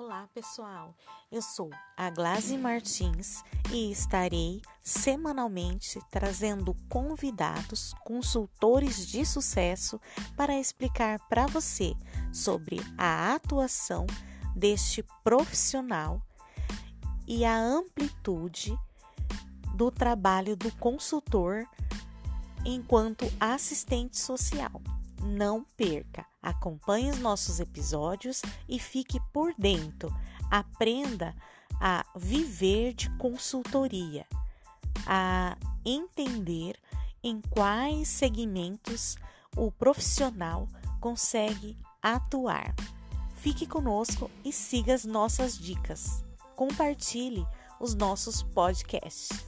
Olá, pessoal. Eu sou a Glaze Martins e estarei semanalmente trazendo convidados, consultores de sucesso para explicar para você sobre a atuação deste profissional e a amplitude do trabalho do consultor enquanto assistente social. Não perca, acompanhe os nossos episódios e fique por dentro. Aprenda a viver de consultoria, a entender em quais segmentos o profissional consegue atuar. Fique conosco e siga as nossas dicas. Compartilhe os nossos podcasts.